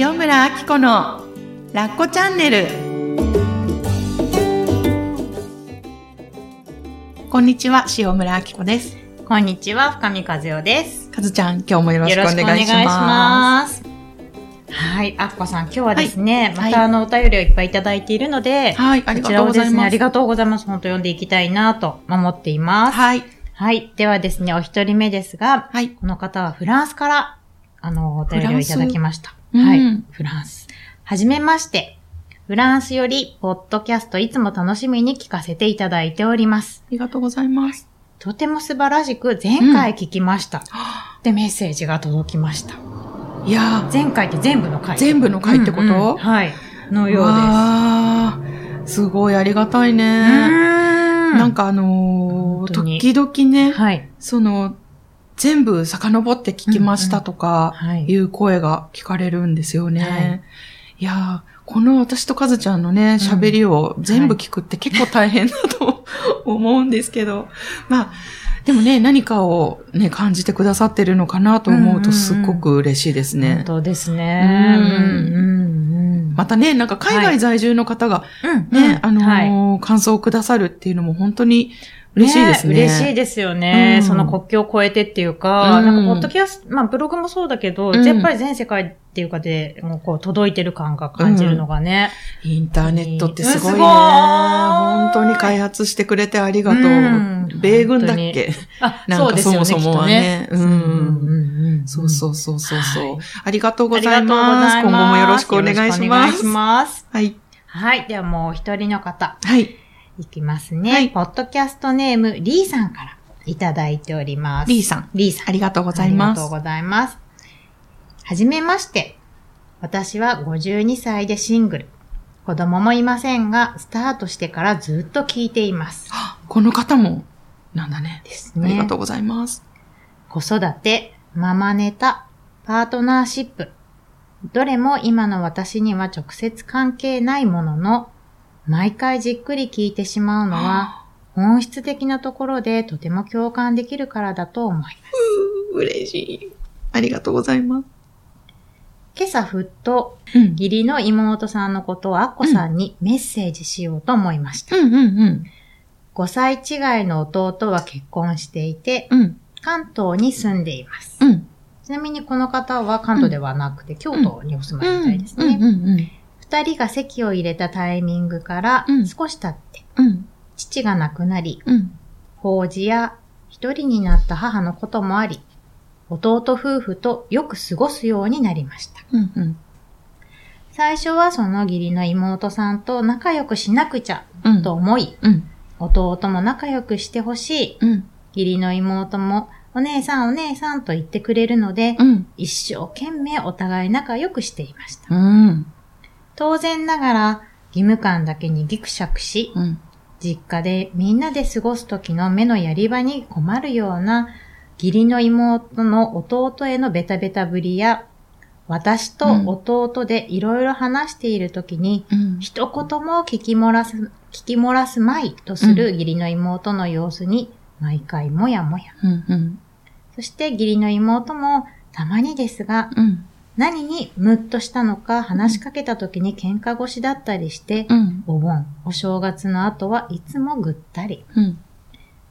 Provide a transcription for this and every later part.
塩村あき子のラッコチャンネルこんにちは塩村あき子ですこんにちは、深見和代です。かずちゃん今日もよろしくお願いしまます。はい、あっこさん、今日はですね、はいまたあの、お便りをいっぱいいただいているので、すはいありがとうございこちらをですね、ありがとうございます。本当読んでいきたいなと思っています。はいはい、ではですね、お一人目ですが、はいこの方はフランスから、あの、お便りをいただきました。はい、うんフランス。はじめまして。フランスより、ポッドキャストいつも楽しみに聞かせていただいております。ありがとうございますとても素晴らしく前回聞きました。で、メッセージが届きました。いや前回って全部の回全部の回ってこと？うんうんはい。のーようわーすごいありがたいねです。ななん、かあのー時々ね、はい。その、全部遡って聞きましたとか、はいい。う声が聞かれるんですよね。はいい、やーこの私とカズちゃんのね、喋りを全部聞くって結構大変だと 思うんですけど、まあ、でもね、何かをね、感じてくださってるのかなと思うとすっごく嬉しいですね。本当ですね。うんうんうんまたね、なんか海外在住の方がうん。ね、うんあのはいー感想をくださるっていうのも本当に嬉しいですね。嬉しいですよね。うんその国境を越えてっていうか、うんなんかポッドキャスト、まあブログもそうだけど、うんやっぱり全世界っていうかで、もうこう届いてる感が感じるのがね。インターネットってすごいね。本当に開発してくれてありがとう。うん米軍だっけ？あ、なんかそうですよね。そもそもはねきっとうんうんそうそうそうそうそう、はいありがとうございます。今後もよろしくお願いしよろしくおます。願いします。はい。はい。ではもう一人の方、はい。いきますね。はいポッドキャストネーム、リーさんからいただいております。リーさん。リーさん。ありがとうございます。ありがとうございます。はじめまして。私は52歳でシングル。子供もいませんが、スタートしてからずっと聞いています。あこの方も、なんだね。ですねありがと。うございます。子育て、ママネタ、パートナーシップ。どれも今の私には直接関係ないものの、毎回じっくり聞いてしまうのは、本質的なところでとても共感できるからだと思います。嬉しい。ありがとうございます。今朝ふっとうん。義理の妹さんのことをアッコさんにメッセージしようと思いました。うんうんうん。5歳違いの弟は結婚していて、うん。関東に住んでいます。うん。ちなみにこの方は関東ではなくて、京都にお住まいみたいですね。二人が籍を入れたタイミングからうん少し経って、うん。父が亡くなり、うん。法事や一人になった母のこともあり、弟夫婦とよく過ごすようになりました。うんうん。最初はその義理の妹さんと仲良くしなくちゃうん。と思い、うん。弟も仲良くしてほしい。うん。義理の妹も、お姉さんお姉さんと言ってくれるので、うん。一生懸命お互い仲良くしていました。うん。当然ながら、義務感だけにギクシャクし、うん。実家でみんなで過ごす時の目のやり場に困るような、義理の妹の弟へのベタベタぶりや、私と弟でいろいろ話している時に、うん。一言も聞き漏らす、聞き漏らすまいとする義理の妹の様子に、毎回もやもや。うん。うん。そして義理の妹も、たまにですが、うん。何にムッとしたのか話しかけた時に喧嘩腰だったりして、うん。お盆、お正月の後はいつもぐったり。うん。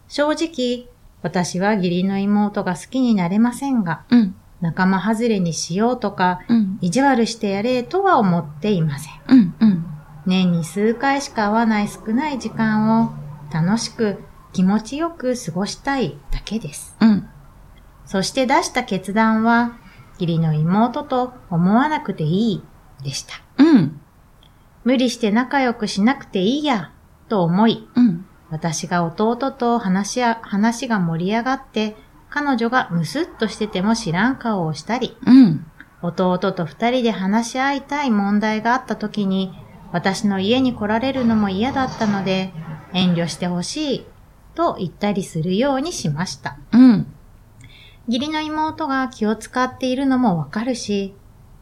正直、私は義理の妹が好きになれませんが、うん。仲間外れにしようとか、うん。意地悪してやれとは思っていません。うん。うん。年に数回しか会わない少ない時間を楽しく気持ちよく過ごしたいだけです。うん。そして出した決断は、義理の妹と思わなくていいでした。うん。無理して仲良くしなくていいや、と思い、うん。私が弟と話や、話が盛り上がって、彼女がムスッとしてても知らん顔をしたり、うん。弟と二人で話し合いたい問題があった時に、私の家に来られるのも嫌だったので、遠慮してほしい、と言ったりするようにしました。うん。義理の妹が気を使っているのもわかるし、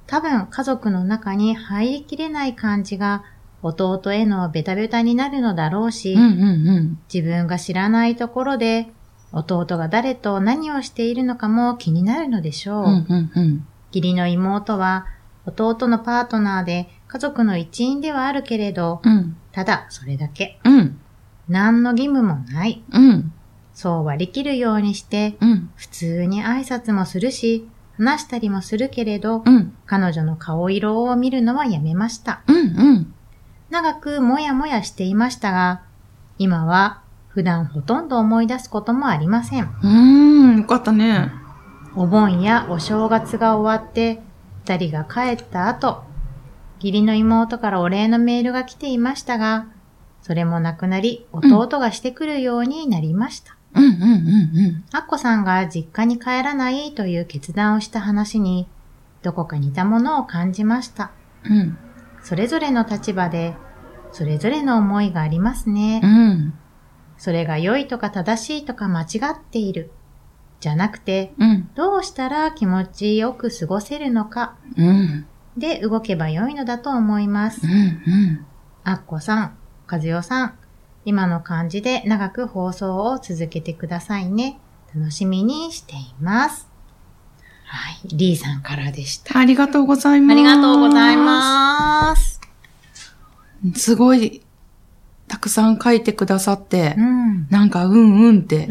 多分家族の中に入りきれない感じが弟へのベタベタになるのだろうし、うん。うん。自分が知らないところで弟が誰と何をしているのかも気になるのでしょう。うん。うん。うん。義理の妹は弟のパートナーで家族の一員ではあるけれど、うん。ただそれだけ。うん。何の義務もない。うん。そう割り切るようにして、うん。普通に挨拶もするし、話したりもするけれど、うん。彼女の顔色を見るのはやめました。うん。うん。長くもやもやしていましたが、今は普段ほとんど思い出すこともありません。うーん。よかったね。お盆やお正月が終わって、二人が帰った後、義理の妹からお礼のメールが来ていましたが、それもなくなり、弟がしてくるようになりました。うん。うん。うん。アッコさんが実家に帰らないという決断をした話に、どこか似たものを感じました。うん。うん。それぞれの立場で、それぞれの思いがありますね。うん。それが良いとか正しいとか間違っている。じゃなくて、うん。どうしたら気持ちよく過ごせるのかうん。で動けば良いのだと思いますう。ん。アッコさん、和代さん、今の感じで長く放送を続けてくださいね。楽しみにしています。はい、リーさんからでした。ありがとうございます。ありがとうございます。す。すごい、たくさん書いてくださってう、ん。なんか、うんうんって。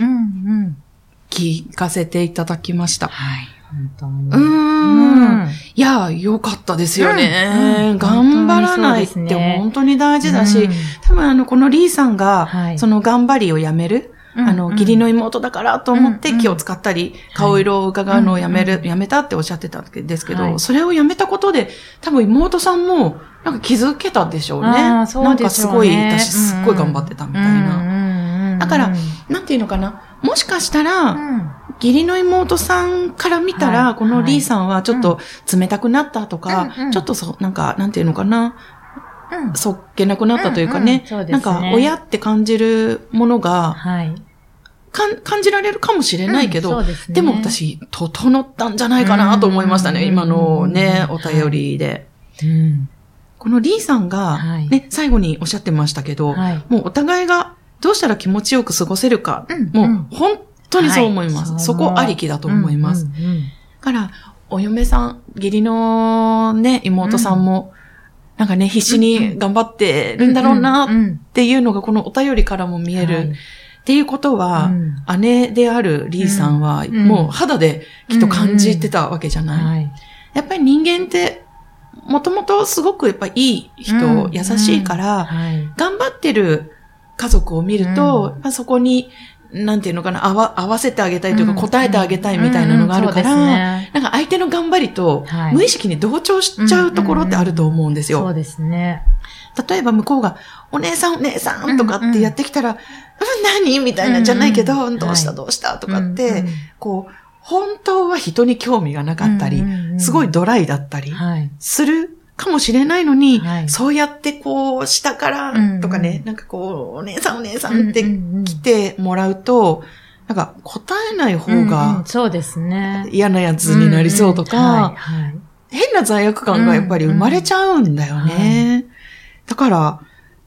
聞かせていただきました。はい、本当に。うーん。いや、よかったですよね。頑張らないって本当に大事だし、うん。多分あの、このリーさんが、はい。その頑張りをやめる、うん。あの、義理の妹だからと思って気を使ったり、顔色を伺うのをやめる、やめたっておっしゃってたんですけど、はい。それをやめたことで、多分妹さんも、なんか気づけたでしょうね。なんかすごい、私すっごい頑張ってたみたいな。なだからなんていうのかな。もしかしたら、うん。義理の妹さんから見たら、はい。このリーさんはちょっと冷たくなったとか、ちょっとそう、なんか、なんていうのかな、うん。そっけなくなったというかね、うんうんね。なんか、親って感じるものが、はい。かん感じられるかもしれないけど、うんですね。でも私、整ったんじゃないかなと思いましたね、うん。今のね、うんお便りで。うん。このリーさんが、はい。ね、最後におっしゃってましたけど、はい。もうお互いがどうしたら気持ちよく過ごせるか、うんもううん本当にそう思います。はいそこありきだと思います。うんうんうんだから、お嫁さん、義理のね、妹さんも、なんかね、必死に頑張ってるんだろうなっていうのがこのお便りからも見える。はいっていうことは、うん姉であるリーさんは、うんもう肌できっと感じてたわけじゃない。はい。やっぱり人間って、もともとすごくやっぱいい人、うん優しいから、はい。頑張ってる家族を見ると、うん。やっぱそこに、なんていうのかな、合わ合わせてあげたいというか、うん。答えてあげたいみたいなのがあるから、なんか相手の頑張りとはい。無意識に同調しちゃうところってあると思うんですよ。そうですね。例えば向こうが、お姉さんお姉さんとかってやってきたら、うん何？みたいなじゃないけど、はいどうした？どうした？とかって、こう、本当は人に興味がなかったり、すごいドライだったりはい。するかもしれないのに、はい。そうやってこう、下からとかね、うんうんなんかこう、お姉さんお姉さんって来てもらうと、なんか答えない方がそうですね。嫌なやつになりそうとか、はい。変な罪悪感がやっぱり生まれちゃうんだよね。だから、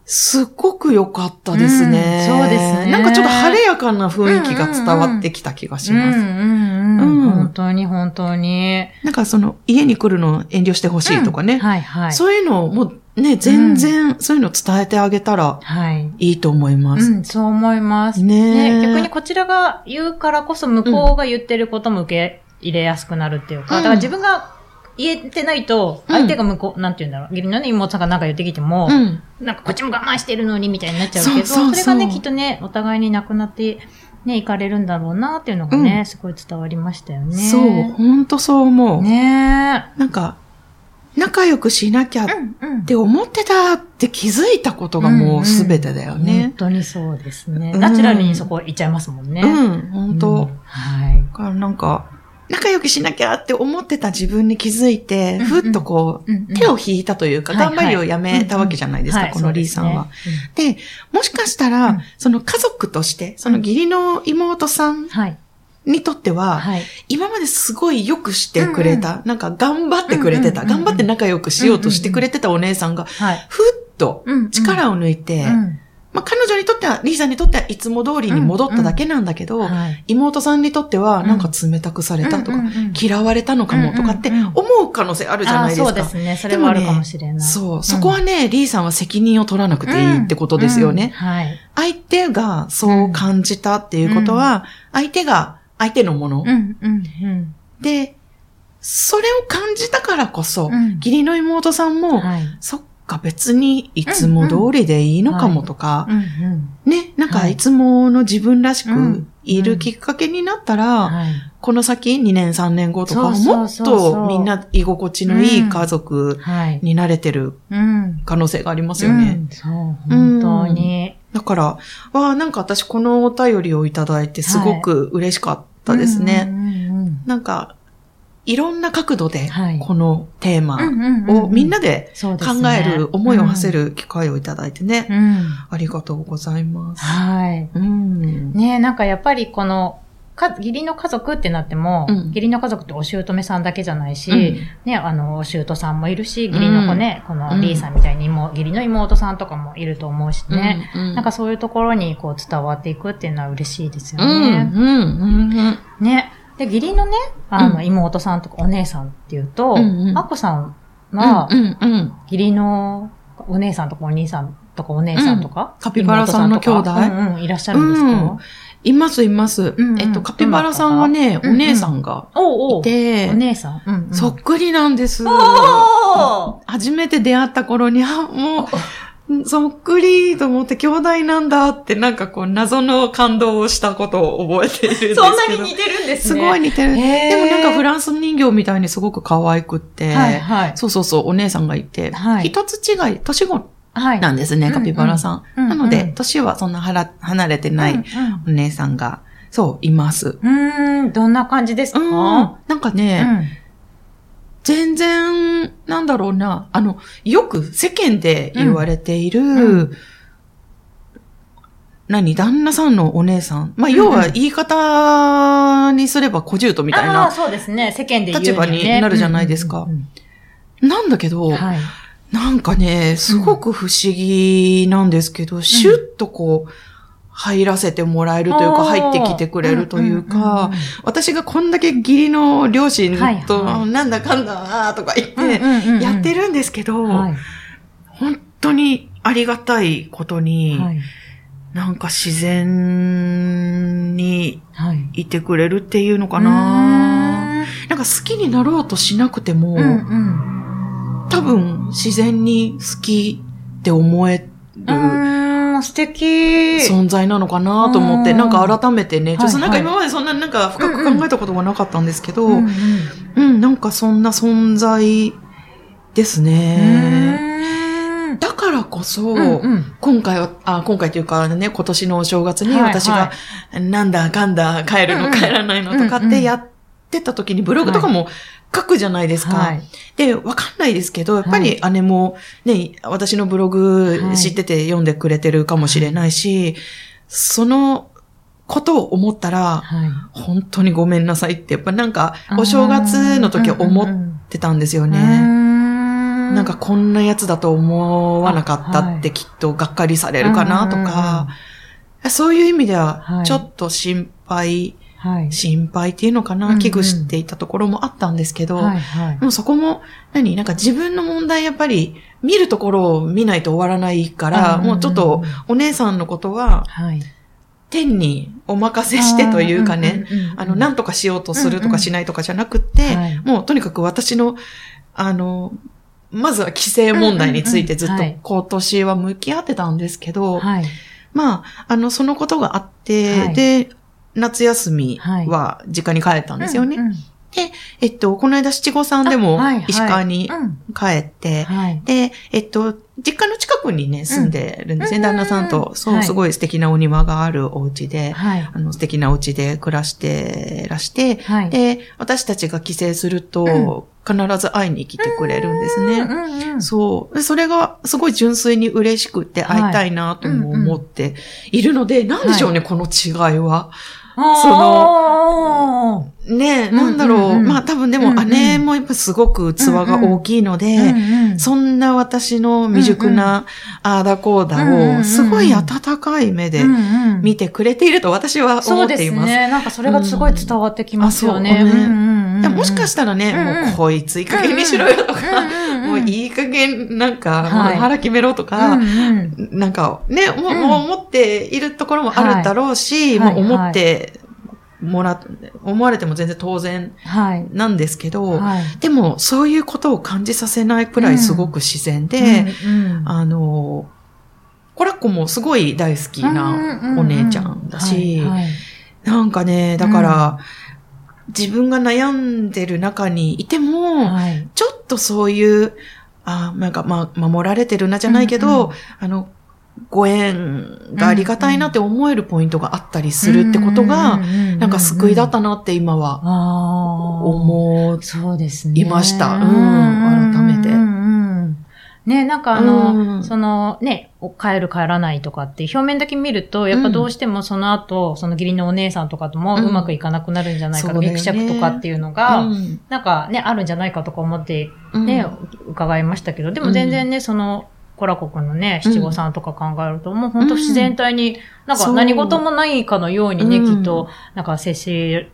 すっごく良かったですね、うんそうですねなんかちょっと晴れやかな雰囲気が伝わってきた気がします。うんうんうん。うん本当に本当に。なんかその、家に来るの遠慮してほしいとかね。はいはい。そういうのをもうね、全然そういうの伝えてあげたらはい。いいと思います。うん、そう思います。ねえ逆にこちらが言うからこそ向こうが言ってることも受け入れやすくなるっていうか、うんだから自分が言えてないと、うん相手が向こう、なんて言うんだろう、義理のね、妹さんがなんか言ってきても、うん。なんかこっちも我慢してるのにみたいになっちゃうけど、それがね、きっとね、お互いになくなって、ね、いかれるんだろうなっていうのがね、うんすごい伝わりましたよね。そう、ほんとそう思う。ねなんか、仲良くしなきゃっ。て思ってたって気づいたことがもうすべてだよ本ね。当にそうですね。うんナチュラルにそこ行っちゃいますもんね。うん、ほんと。うんはい。だからなんか、仲良くしなきゃって思ってた自分に気づいて、うんうん。ふっとこう、うんうん。手を引いたというか、頑張りをやめたわけじゃないですか、はいこのリーさんは。でもしかしたら、うん。その家族として、その義理の妹さん。にとっては、はい。今まですごいよくしてくれた、なんか頑張ってくれてた、うんうんうんうん頑張って仲良くしようとしてくれてたお姉さんが、はい。ふっとうんうん。力を抜いて、うんまあ、彼女にとっては、リーさんにとってはいつも通りに戻っただけなんだけど、はい。妹さんにとっては、なんか冷たくされたとか、うんうんうん嫌われたのかもとかってうんうんうん思う可能性あるじゃないですか。あそうですね。それはあるかもしれない。そう。そこはね、リーさんは責任を取らなくていいってことですよね。うんはい。相手がそう感じたっていうことは、相手が相手のもの、うん、うん、うん。で、それを感じたからこそ、うん義理の妹さんも、はい。そっか別にいつも通りでいいのかもとか。ね、なんかはいいつもの自分らしくうんいるきっかけになったら、はい。この先2年3年後とか、もっとみんな居心地のいい家族はい。になれてるうん。可能性がありますよね。うんそう、本当に。だから、わあなんか私このお便りをいただいてすごく嬉しかったですね。なんか、いろんな角度ではい、このテーマをみんなで考ねえる、思いを馳せる機会をいただいてね、うん。ありがとうございます。はい。うん。ねえ、なんかやっぱりこの、か、義理の家族ってなっても、うん義理の家族ってお姑さんだけじゃないし、うんね、あの、お姑さんもいるし、義理の子ね、このリーさんみたいにも、義理の妹さんとかもいると思うしね。うんなんかそういうところにこう伝わっていくっていうのは嬉しいですようん、ね。うん、うん、ね。で、義理のね、あの、うん。妹さんとかお姉さんっていうと、うんうん。アッコさんうん。は、うん、うん。義理のお姉さんとかお兄さんとかお姉さん。とか、カピバラさんの兄弟？いらっしゃるんですか、うん。います、います。うんうん。えっと、カピバラさんはね、お姉さんがいてお、姉さん。うんうん。そっくりなんです。初めて出会った頃に、あ、もう、そっくりと思って兄弟なんだってなんかこう謎の感動をしたことを覚えているんですけど。そんなに似てるんですすね。ごい似てる。でもなんかフランス人形みたいにすごく可愛くって、はいはい。そうそうそう、お姉さんがいて、はい一つ違い、年子はい。なんですね、うんカピバラさん。うんなので、うん年はそんなはら離れてないうんお姉さんが、そう、います。うん。どんな感じですか？うん。なんかうね、ん。全然、なんだろうな、あの、よく世間で言われている、うん。何、旦那さんのお姉さん？まあ、うん要は言い方にすれば小獣みたいな、そうですね。世間で立場になるじゃないですか。うんうんなんだけど、うんはい。なんかね、すごく不思議なんですけど、シュッとこう、入らせてもらえるというか、入ってきてくれるというか、私がこんだけ義理の両親はいと、はいなんだかんだとか言って、てやってるんですけど、はい。本当にありがたいことに、はい。なんか自然にはい。いてくれるっていうのかうな。ーんなんか好きになろうとしなくても、うんうん。多分自然に好きって思えるう素敵。存在なのかなと思って、うん。なんか改めてね、ちょっとはいなんか今までそんななんか深く考えたことがなかったんですけど、うんうん、なんかそんな存在ですうね。ん。だからこそ、うんうん。今回は、あ、今回というかね、今年のお正月にはい私が、なんだかんだ帰るの帰らないのとかっうんうんてやってた時にブログとかも書くじゃないですか。はい。で、わかんないですけど、やっぱり姉もね、私のブログはい知ってて読んでくれてるかもしれないし、そのことを思ったら、はい。本当にごめんなさいって、やっぱなんか、お正月の時は思ってたんですよね。ねなんかこんなやつだと思わなかったってきっとがっかりされるかなとか、そういう意味でははいちょっと心配、はい。心配っていうのかな、うんうん。危惧していたところもあったんですけど、はいはい。で。もそこも、何なんか自分の問題やっぱり見るところを見ないと終わらないから、うんもうちょっとお姉さんのことははい。天にお任せしてというかね、うんうんうんうんあの、なんとかしようとするとかしないとかじゃなくて、はい。もうとにかく私の、あの、まずは規制問題についてずっとうんうんうん。はい。今年は向き合ってたんですけど、はい。まあ、あの、そのことがあって、はい。で、夏休みは実家に帰ったんですよね。うんうんえっと、この間七五三でも石川にうん帰って、はい。で、えっと、実家の近くにね、住んでるんですね、うん旦那さんと。そう、はいすごい素敵なお庭があるお家で、はい。あの、素敵なお家で暮らしてらして、はい。で、私たちが帰省すると、必ず会いに来てくれるんですね。うんうんうんそう。でそれがすごい純粋に嬉しくて会いたいなとも思っているので、なんでしょうね、この違いは。その、ね、うんなんだろう。うんうんまあ多分でもうんうん姉もやっぱすごく器が大きいので、うんうんそんな私の未熟なあーだこうだうんうんうんを、すごい温かい目でうんうん見てくれていると私はそうで思っています。すね。なんかそれがすごい伝わってきますよね。うんねもしかしたらね、うんうん。もうこいついい加減にしろよとか、うんうん。うんもういい加減なんか、はい。腹決めろとか、うんうん。なんかね、もううん。もう思っているところもあるだろうし、はい。もう思ってもら、思われても全然当然はい。なんですけど、はい。でもそういうことを感じさせないくらいすごく自然で、うんうん。あの、コラッコもすごい大好きなお姉ちゃんだし、なんかね、だから、自分が悩んでる中にいても、はい。ちょっとそういう、あなんかまあ、守られてるなじゃないけど、うんうあの、ご縁がありがたいなって思えるポイントがあったりするってことが、なんか救いだったなって今はああ。思う。そうですね。いましたうん改めてうんうんうんね、なんかあの、うん。そのね、帰る帰らないとかって表面だけ見ると、やっぱどうしてもその後、その義理のお姉さんとかともうん。うまくいかなくなるんじゃないかとか、そうだよね。ギクシャクとかっていうのが、うん。なんかね、あるんじゃないかとか思ってうん。ね、伺いましたけど、でも全然ね、その、コラコくんのね、七五三とか考えると、もう本当自然体に、なんか何事もないかのようにね、うん。きっと、なんか接し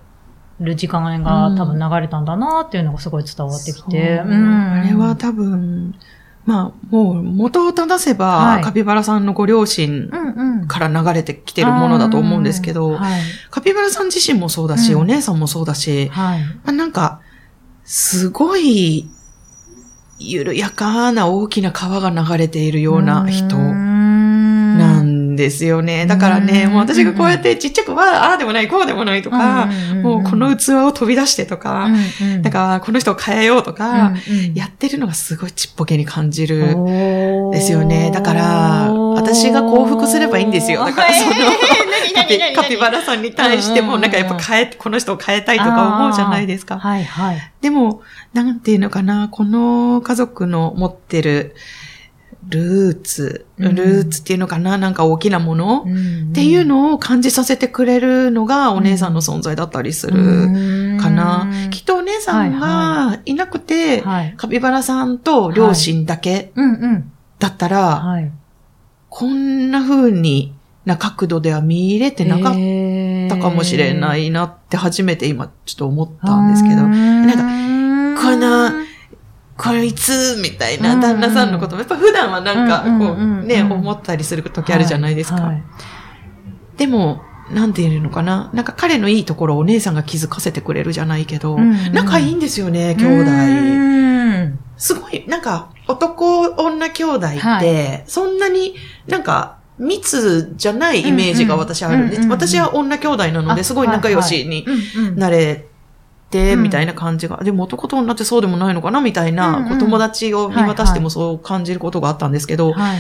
る時間が多分流れたんだなっていうのがすごい伝わってきて。そう。あれは多分、まあ、もう元を正せば、はいカピバラさんのご両親うんうん。から流れてきてるものだと思うんですけど、はい。カピバラさん自身もそうだし、うんお姉さんもそうだし、はい。まあなんか、すごい、緩やかな大きな川が流れているような人んですよね。だからね、うんもう私がこうやってちっちゃくは、ああでもない、こうでもないとか、もうこの器を飛び出してとか、なんかこの人を変えようとか、やってるのがすごいちっぽけに感じる。ですよね。だから、私が幸福すればいいんですよ。だからその、カピバラさんに対しても、なんかやっぱ変え、この人を変えたいとか思うじゃないですか。はいはい。でも、なんていうのかな、この家族の持ってるルーツ、うん。ルーツっていうのかな、なんか大きなもの、っっていうのを感じさせてくれるのがお姉さんの存在だったりするかな。きっとお姉さんがいなくて、はい。カピバラさんと両親だけ。だったら、はい。こんな風にな角度では見入れてなかったかもしれないなって初めて今ちょっと思ったんですけど、なんこの、こいつ、みたいなうん旦那さんのことも、やっぱ普段はなんか、こうね、思ったりする時あるじゃないですか。はい。でも、なんて言うのかな？なんか彼のいいところをお姉さんが気づかせてくれるじゃないけど、仲いいんですよね、兄う弟。ん。すごい、なんか、男、女兄弟って、はそんなになんか、密じゃないイメージが私あるんです。私は女兄弟なので、あすごい仲良しになれみたいな感じが。でも男と女ってそうでもないのかなみたいな、うんうんお友達を見渡してもそう感じることがあったんですけど、はい。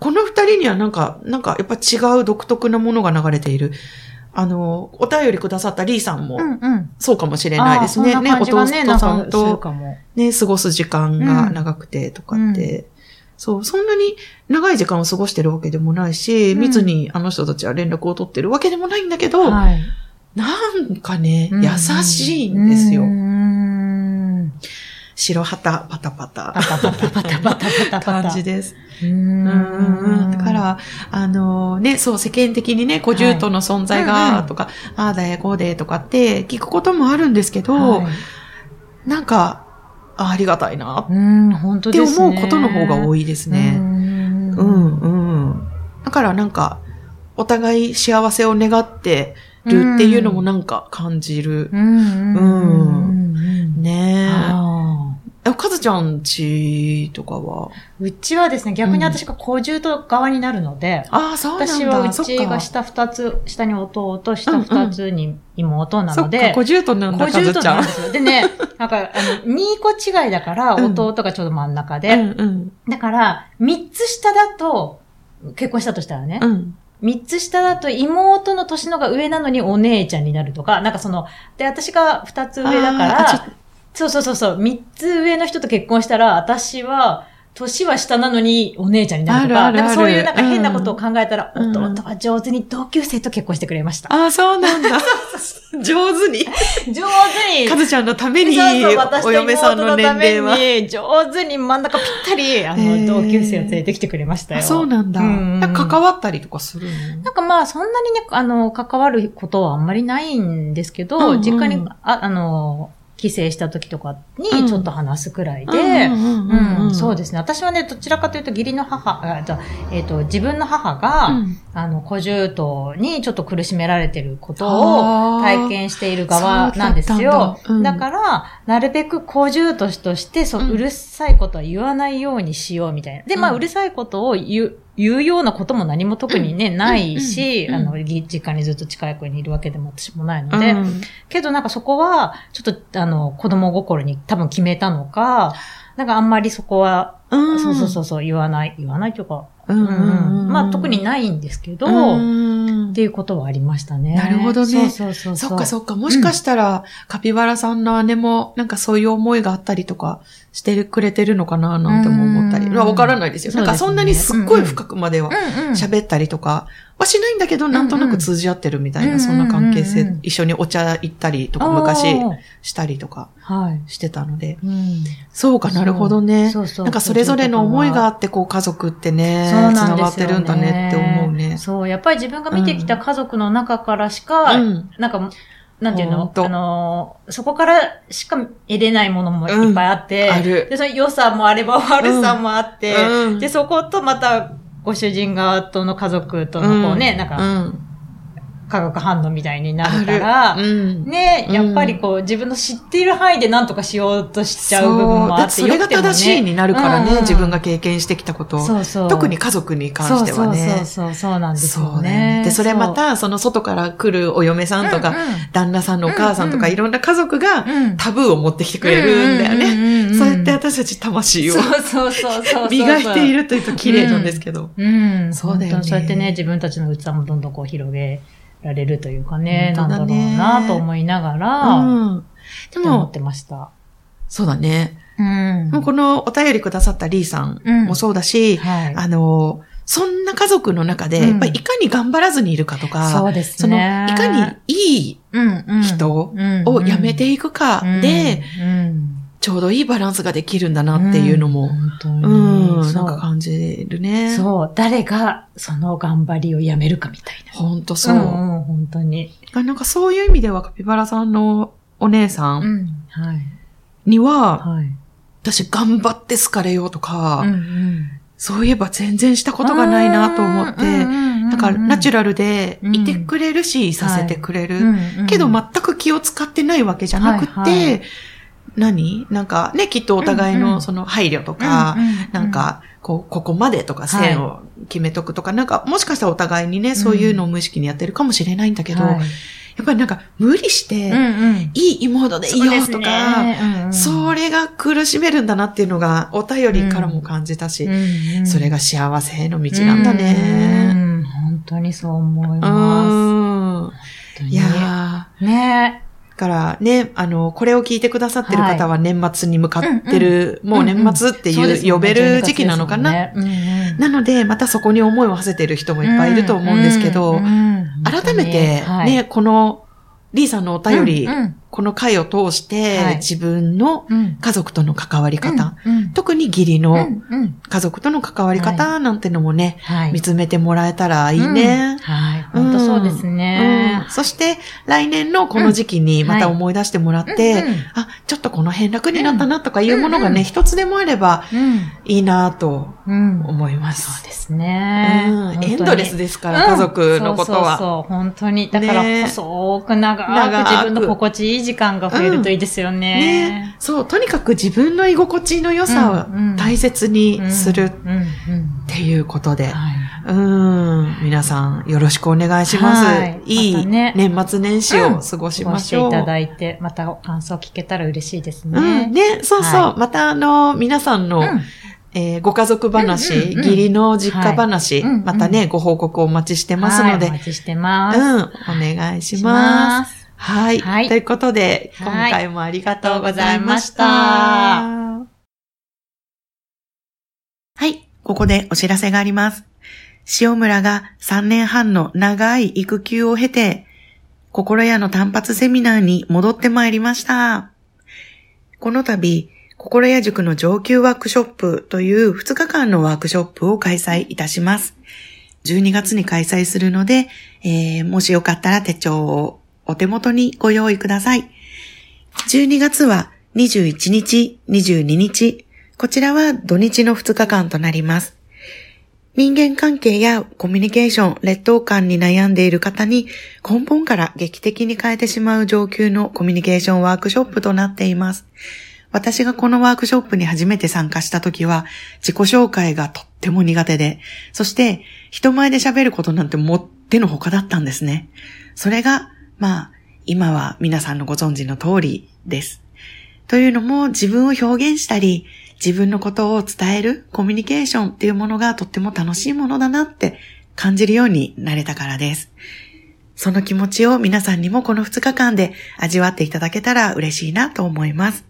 この二人にはなんか、なんかやっぱ違う独特なものが流れている。あの、お便りくださったリーさんもうんうん。そうかもしれないですね。あーそんな感じがね、ね、お父さんと。ね、過ごす時間が長くてとかって、そう、そんなに長い時間を過ごしてるわけでもないし、うん密にあの人たちは連絡を取ってるわけでもないんだけど、はい。なんかね、優しいんですよ。白旗パタパタ。パタパタパタパタパタ。感じです。だから、あのね、そう、世間的にね、小獣との存在が、とか、ああだやこうで、とかって聞くこともあるんですけど、なんか、ありがたいな、って思うことの方が多いですね。うん、うん。だからなんか、お互い幸せを願って、るっていうのもなんか感じる。うん。うん。うん。ねあえ。え、かずちゃんちとかは？ーうちはですね、逆に私が小獣と側になるので、ああ、そうなんだ。私はうちが下二つ、下に弟、下二つに妹なそっか、ので、小獣となんだ、小かずちゃん獣となんで。すよ。でね、なんか、あの、2個違いだから、うん弟がちょうど真ん中うで、んうん。だから、3つ下だと、結婚したとしたらね、うん。3つ下だと妹の年のが上なのにお姉ちゃんになるとか、なんかその、で、私が2つ上だから、そうそうそうそう、3つ上の人と結婚したら、私は、年は下なのにお姉ちゃんになるとか、あるあるあるなんかそういうなんか変なことを考えたら、うん弟は上手に同級生と結婚してくれました。ああ、そうなんだ。上手に。上手にかずちゃんのために、お嫁さんの年齢は。妹のために上手に真ん中ぴったり、あの、同級生を連れてきてくれましたよ。あそうなんだ。うんうんなんか関わったりとかするの？なんかまあ、そんなにね、あの、関わることはあんまりないんですけど、うんうん実家に、ああの、帰省した時とかうん。にちょっと話すくらいで、そうですね。私はね、どちらかというと義理の母、あえっと、えっと、自分の母が、うん。あの、小獣島にちょっと苦しめられてることを体験している側なんですよ。だうん。だから、なるべく小獣ととして、そう、うるさいことは言わないようにしようみたいな。で、まあ、うん。うるさいことを言う、言うようなことも何も特にね、ないし、うんあの、ぎ実家にずっと近くにいるわけでも私もないので、うん。けどなんかそこは、ちょっと、あの、子供心に多分決めたのか、なんかあんまりそこは、うん。そうそうそうそう、言わない、言わないというか、まあ特にないんですけど、うんっていうことはありましたね。なるほどねそうそうそうそっかそっか。もしかしたら、カピバラさんの姉も、なんかそういう思いがあったりとかしてくれてるのかななんても思ったり。わからないですよ。なんかそんなにすっごい深くまでは。喋ったりとかはしないんだけど、なんとなく通じ合ってるみたいな、そんな関係性。一緒にお茶行ったりとか昔したりとかはい。してたので。うん。そうかなるほどね。そうそう。なんかそれぞれの思いがあって、こう家族ってね、そう繋がってるんだねって思うね。そう、やっぱり自分が見てきた家族の中からしか、うん。なんか、なんていうの？あの、そこからしか得れないものもいっぱいあって、ある。で、その良さもあれば悪さもあって、うん。で、そことまた、ご主人側との家族とのこうね、なんか、うん。化学反応みたいになるから、うん。ね、うんやっぱりこう、自分の知っている範囲で何とかしようとしちゃう部分もあって、そうだってそれが正しいになるからね、うんうん自分が経験してきたことを。そうそう。特に家族に関してはね。そうそうそう、そうなんですよね。ね。で、それまた、その外から来るお嫁さんとか、うんうん旦那さんのお母さんとか、うんうんいろんな家族がうんタブーを持ってきてくれるんだよね。ねそうやって私たち魂をそうそうそうそうそう。磨いているというと綺麗なんですけど。うん。そうだよねそうやってね、自分たちの器もどんどんこう広げられるというかね、ねんだろうなと思いながら、うん。でも思っ、てました。そうだね。うんもうこのお便りくださったリーさんうんもそうだし、はい。あの、そんな家族の中で、うんやっぱりいかに頑張らずにいるかとか、そうですその、いね。かにいいうんうん人を辞めていくかで、うん、ちょうどいいバランスができるんだなっていうのも、本当にうん、そうなんか感じるね。そう、誰がその頑張りをやめるかみたいな。ほんとそう。んん本当に。なんかそういう意味ではカピバラさんのお姉さうんん。はい。には、はい。私頑張って好かれようとか、うんうんそういえば全然したことがないなと思って、だからナチュラルでいてくれるし、いさせてくれる。けど全く気を使ってないわけじゃなくて、はいは何？なんかね、きっとお互いのその配慮とか、なん、か、こう、ここまでとか線を決めとくとか、なんか、もしかしたらお互いにね、そういうのを無意識にやってるかもしれないんだけど、はい。やっぱりなんか、無理して、うんうん。いい妹でいいよとか、そそれが苦しめるんだなっていうのが、お便りからも感じたし、それがが幸せへの道なんだね。本当にそう思いうん。ます。いやー。ね。だからね、あの、これを聞いてくださってる方は年末に向かってる、もう年末っていう呼べる時期なのかな？なので、またそこに思いを馳せてる人もいっぱいいると思うんですけど、改めてね、この、リーさんのお便り、この回を通して、はい。自分の家族との関わり方、特に義理うのん。うん。家族との関わり方なんてのもね、はい。見つめてもらえたらいいね。うん。はい。本当そうですね。うん。そして、来年のこの時期にまた思い出してもらって、うんうん。あ、ちょっとこの辺楽になったなとかいうものがうん。ね、一つでもあればいいなとうん。思います。そうですね。うん。エンドレスでですから、家族のことは。そうそうそう、本当に。だから、ね。細く長く長く。自分の心地いい時間が増えるといいですよね。ね。そう、とにかく自分の居心地の良さうんうん。を大切にするっうんうん。ていうことで、はい。うん、皆さんよろしくお願いします。はい。いい年末年始を過ごしましょう。過ごしていただいて、また感想聞けたら嬉しいですうん、ね。ね、そうそう。はまたあの、皆さんの、うん。えーご家族話、うんうんうん。義理の実家話、はい。うんうんまたね、ご報告お待ちしてますので、はいお待ちしてます。うん、お願いします。す。はい。はいということで、今はい回もありがとうございましありがとうございまた。ここでお知らせがあります。塩村が3年半の長い育休を経て、心屋の単発セミナーに戻ってまいりました。この度、心屋塾の上級ワークショップという2日間のワークショップを開催いたします。12月に開催するので、えー、もしよかったら手帳をお手元にご用意ください。12月は21日、22日、こちらは土日の2日間となります。人間関係やコミュニケーション、劣等感に悩んでいる方に根本から劇的に変えてしまう上級のコミュニケーションワークショップとなっています。私がこのワークショップに初めて参加した時は自己紹介がとっても苦手で、そして人前で喋ることなんてもってのほかだったんですね。それが、まあ、今は皆さんのご存知の通りです。というのも自分を表現したり、自分のことを伝えるコミュニケーションっていうものがとっても楽しいものだなって感じるようになれたからです。その気持ちを皆さんにもこの2日間で味わっていただけたら嬉しいなと思います。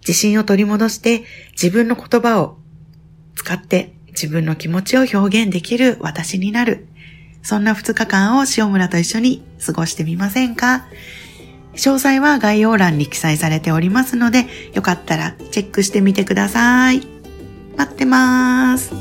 自信を取り戻して自分の言葉を使って自分の気持ちを表現できる私になる。そんな2日間を塩村と一緒に過ごしてみませんか？詳細は概要欄に記載されておりますので、よかったらチェックしてみてください。待ってます。